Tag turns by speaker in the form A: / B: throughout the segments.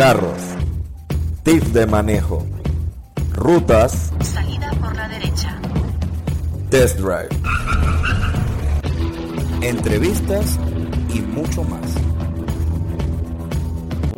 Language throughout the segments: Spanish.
A: carros, tips de manejo, rutas,
B: Salida por la derecha.
A: test drive, entrevistas y mucho más.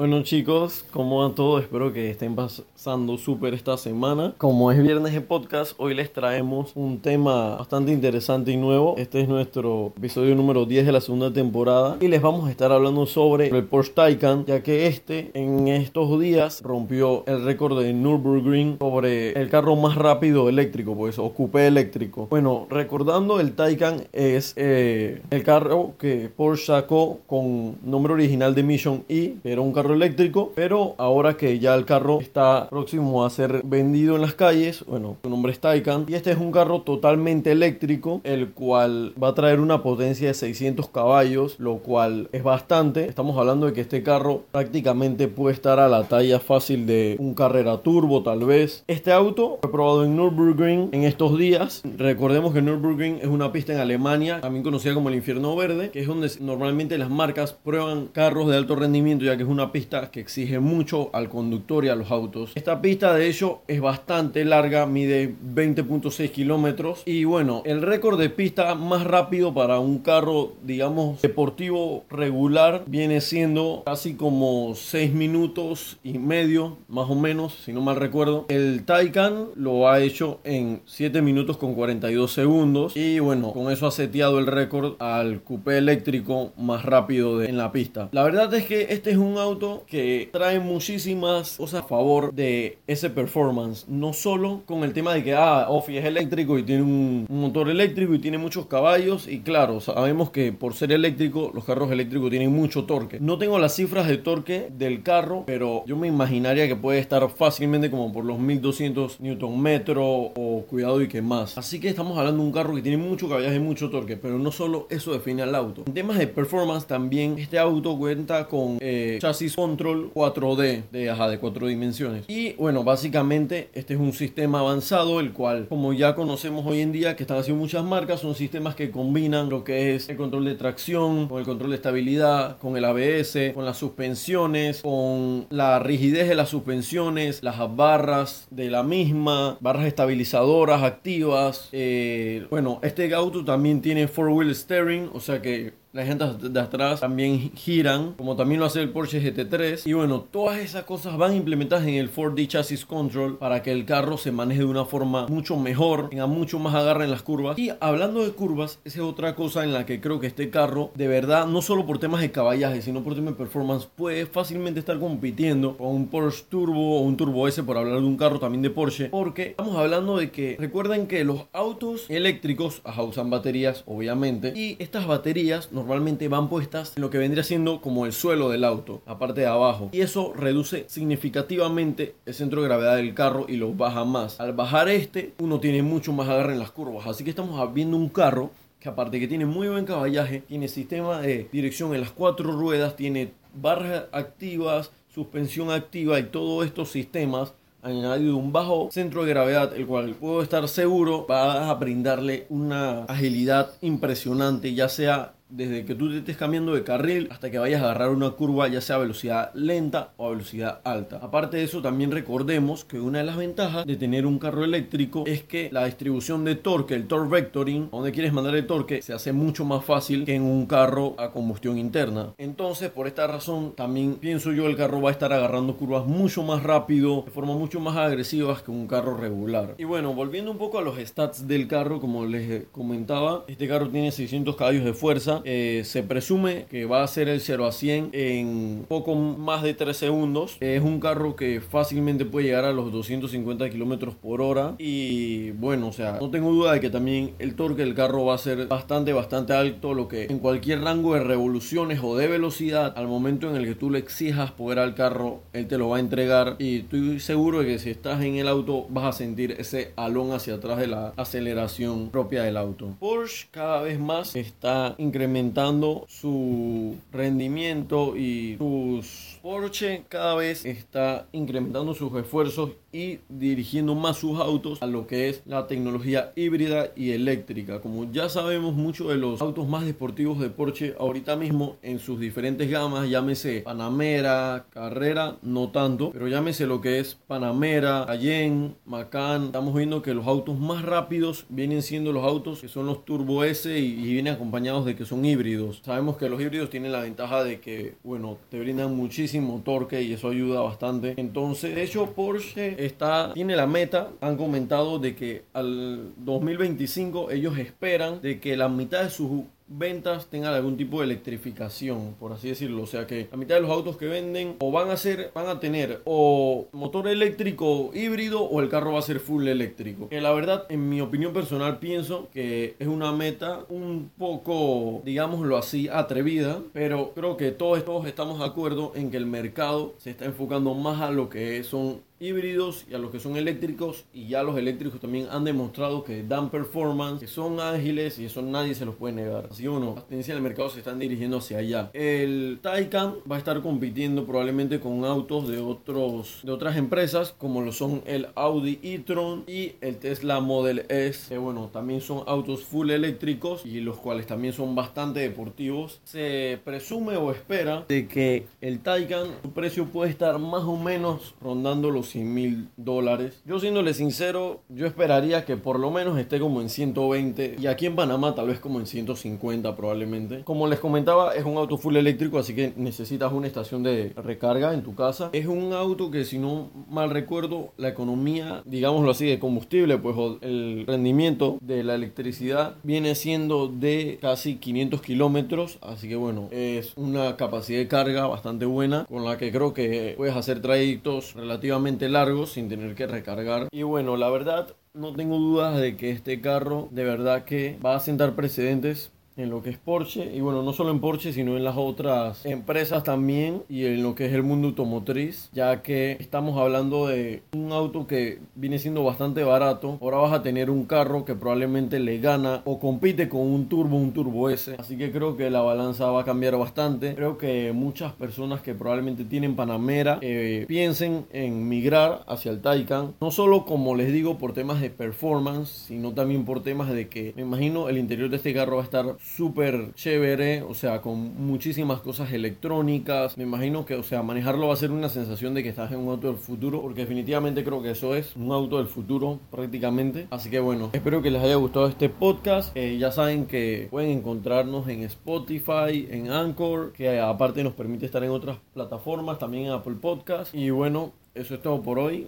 C: Bueno chicos, como van todos? Espero que estén pasando súper esta semana. Como es viernes de podcast, hoy les traemos un tema bastante interesante y nuevo. Este es nuestro episodio número 10 de la segunda temporada y les vamos a estar hablando sobre el Porsche Taycan, ya que este en estos días rompió el récord de Nürburgring sobre el carro más rápido eléctrico, pues o coupé eléctrico. Bueno, recordando el Taycan es eh, el carro que Porsche sacó con nombre original de Mission E, que era un carro eléctrico, pero ahora que ya el carro está próximo a ser vendido en las calles, bueno, su nombre es Taycan y este es un carro totalmente eléctrico, el cual va a traer una potencia de 600 caballos, lo cual es bastante. Estamos hablando de que este carro prácticamente puede estar a la talla fácil de un carrera turbo tal vez. Este auto fue probado en Nürburgring en estos días. Recordemos que Nürburgring es una pista en Alemania, también conocida como el infierno verde, que es donde normalmente las marcas prueban carros de alto rendimiento, ya que es una pista que exige mucho al conductor y a los autos. Esta pista de hecho es bastante larga, mide 20.6 kilómetros y bueno, el récord de pista más rápido para un carro, digamos, deportivo regular viene siendo casi como 6 minutos y medio, más o menos, si no mal recuerdo. El Taycan lo ha hecho en 7 minutos con 42 segundos y bueno, con eso ha seteado el récord al coupé eléctrico más rápido en la pista. La verdad es que este es un auto que trae muchísimas cosas a favor de ese performance. No solo con el tema de que, ah, Offi es eléctrico y tiene un, motor eléctrico y tiene muchos caballos. Y claro, sabemos que por ser eléctrico, los carros eléctricos tienen mucho torque. No tengo las cifras de torque del carro, pero yo me imaginaría que puede estar fácilmente como por los 1200 Newton metro o cuidado y que más. Así que estamos hablando de un carro que tiene mucho caballaje y mucho torque, pero no solo eso define al auto. En temas de performance también, este auto cuenta con eh, chasis control 4D de, ajá, de cuatro dimensiones. Y bueno, básicamente este es un sistema avanzado, el cual, como ya conocemos hoy en día, que están haciendo muchas marcas, son sistemas que combinan lo que es el control de tracción, con el control de estabilidad, con el ABS, con las suspensiones, con la rigidez de las suspensiones, las barras de la misma, barras estabilizadoras activas. eh, bueno, este auto también tiene four wheel steering, o sea que las llantas de atrás también giran, como también lo hace el Porsche GT3. Y bueno, todas esas cosas van implementadas en el 4D Chassis Control para que el carro se maneje de una forma mucho mejor, tenga mucho más agarre en las curvas. Y hablando de curvas, esa es otra cosa en la que creo que este carro, de verdad, no solo por temas de caballaje, sino por temas de performance, puede fácilmente estar compitiendo con un Porsche Turbo o un Turbo S, por hablar de un carro también de Porsche. Porque estamos hablando de que, recuerden que los autos eléctricos, usan baterías, obviamente, y estas baterías normalmente van puestas en lo que vendría siendo como el suelo del auto, la parte de abajo. Y eso reduce significativamente el centro de gravedad del carro y lo baja más. Al bajar este, uno tiene mucho más agarre en las curvas. Así que estamos viendo un carro que aparte que tiene muy buen caballaje, tiene sistema de dirección en las cuatro ruedas, tiene barras activas, suspensión activa y todos estos sistemas añadido un bajo centro de gravedad, el cual puedo estar seguro va a brindarle una agilidad impresionante, ya sea desde que tú te estés cambiando de carril hasta que vayas a agarrar una curva, ya sea a velocidad lenta o a velocidad alta. Aparte de eso, también recordemos que una de las ventajas de tener un carro eléctrico es que la distribución de torque, el torque vectoring, donde quieres mandar el torque, se hace mucho más fácil que en un carro a combustión interna. Entonces, por esta razón, también pienso yo el carro va a estar agarrando curvas mucho más rápido, de forma mucho más agresivas que un carro regular. Y bueno, volviendo un poco a los stats del carro, como les comentaba, este carro tiene 600 caballos de fuerza, eh, se presume que va a ser el 0 a 100 en poco más de 3 segundos. Es un carro que fácilmente puede llegar a los 250 kilómetros por hora. Y bueno, o sea, no tengo duda de que también el torque del carro va a ser bastante, bastante alto. Lo que en cualquier rango de revoluciones o de velocidad, al momento en el que tú le exijas poder al carro, él te lo va a entregar. Y estoy seguro de que si estás en el auto, vas a sentir ese alón hacia atrás de la aceleración propia del auto. Porsche cada vez más está incrementando incrementando su rendimiento y sus Porsche cada vez está incrementando sus esfuerzos y dirigiendo más sus autos a lo que es la tecnología híbrida y eléctrica. Como ya sabemos, muchos de los autos más deportivos de Porsche ahorita mismo en sus diferentes gamas, llámese Panamera, Carrera, no tanto, pero llámese lo que es Panamera, Cayenne, Macan, estamos viendo que los autos más rápidos vienen siendo los autos que son los Turbo S y, y vienen acompañados de que son híbridos. Sabemos que los híbridos tienen la ventaja de que, bueno, te brindan muchísimo torque y eso ayuda bastante. Entonces, de hecho, Porsche está, tiene la meta, han comentado de que al 2025 ellos esperan de que la mitad de sus ventas tengan algún tipo de electrificación, por así decirlo. O sea que la mitad de los autos que venden o van a ser, van a tener o motor eléctrico híbrido o el carro va a ser full eléctrico. Que la verdad, en mi opinión personal, pienso que es una meta un poco, digámoslo así, atrevida, pero creo que todos, todos estamos de acuerdo en que el mercado se está enfocando más a lo que son híbridos y a los que son eléctricos y ya los eléctricos también han demostrado que dan performance, que son ágiles y eso nadie se los puede negar. Así que bueno, las tendencias del mercado se están dirigiendo hacia allá. El Taycan va a estar compitiendo probablemente con autos de otros de otras empresas como lo son el Audi e-tron y el Tesla Model S, que bueno, también son autos full eléctricos y los cuales también son bastante deportivos. Se presume o espera de que el Taycan su precio puede estar más o menos rondando los 100 mil dólares. Yo siéndole sincero, yo esperaría que por lo menos esté como en 120 y aquí en Panamá tal vez como en 150 probablemente. Como les comentaba, es un auto full eléctrico, así que necesitas una estación de recarga en tu casa. Es un auto que si no mal recuerdo, la economía, digámoslo así, de combustible, pues el rendimiento de la electricidad viene siendo de casi 500 kilómetros, así que bueno, es una capacidad de carga bastante buena con la que creo que puedes hacer trayectos relativamente largos sin tener que recargar. Y bueno, la verdad no tengo dudas de que este carro de verdad que va a sentar precedentes en lo que es Porsche y bueno, no solo en Porsche, sino en las otras empresas también y en lo que es el mundo automotriz, ya que estamos hablando de un auto que viene siendo bastante barato. Ahora vas a tener un carro que probablemente le gana o compite con un turbo, un turbo S. Así que creo que la balanza va a cambiar bastante. Creo que muchas personas que probablemente tienen Panamera eh, piensen en migrar hacia el Taycan, no solo como les digo por temas de performance, sino también por temas de que me imagino el interior de este carro va a estar súper chévere, o sea, con muchísimas cosas electrónicas. Me imagino que, o sea, manejarlo va a ser una sensación de que estás en un auto del futuro, porque definitivamente creo que eso es un auto del futuro prácticamente. Así que bueno, espero que les haya gustado este podcast. Eh, ya saben que pueden encontrarnos en Spotify, en Anchor, que aparte nos permite estar en otras plataformas, también en Apple Podcast. Y bueno, eso es todo por hoy.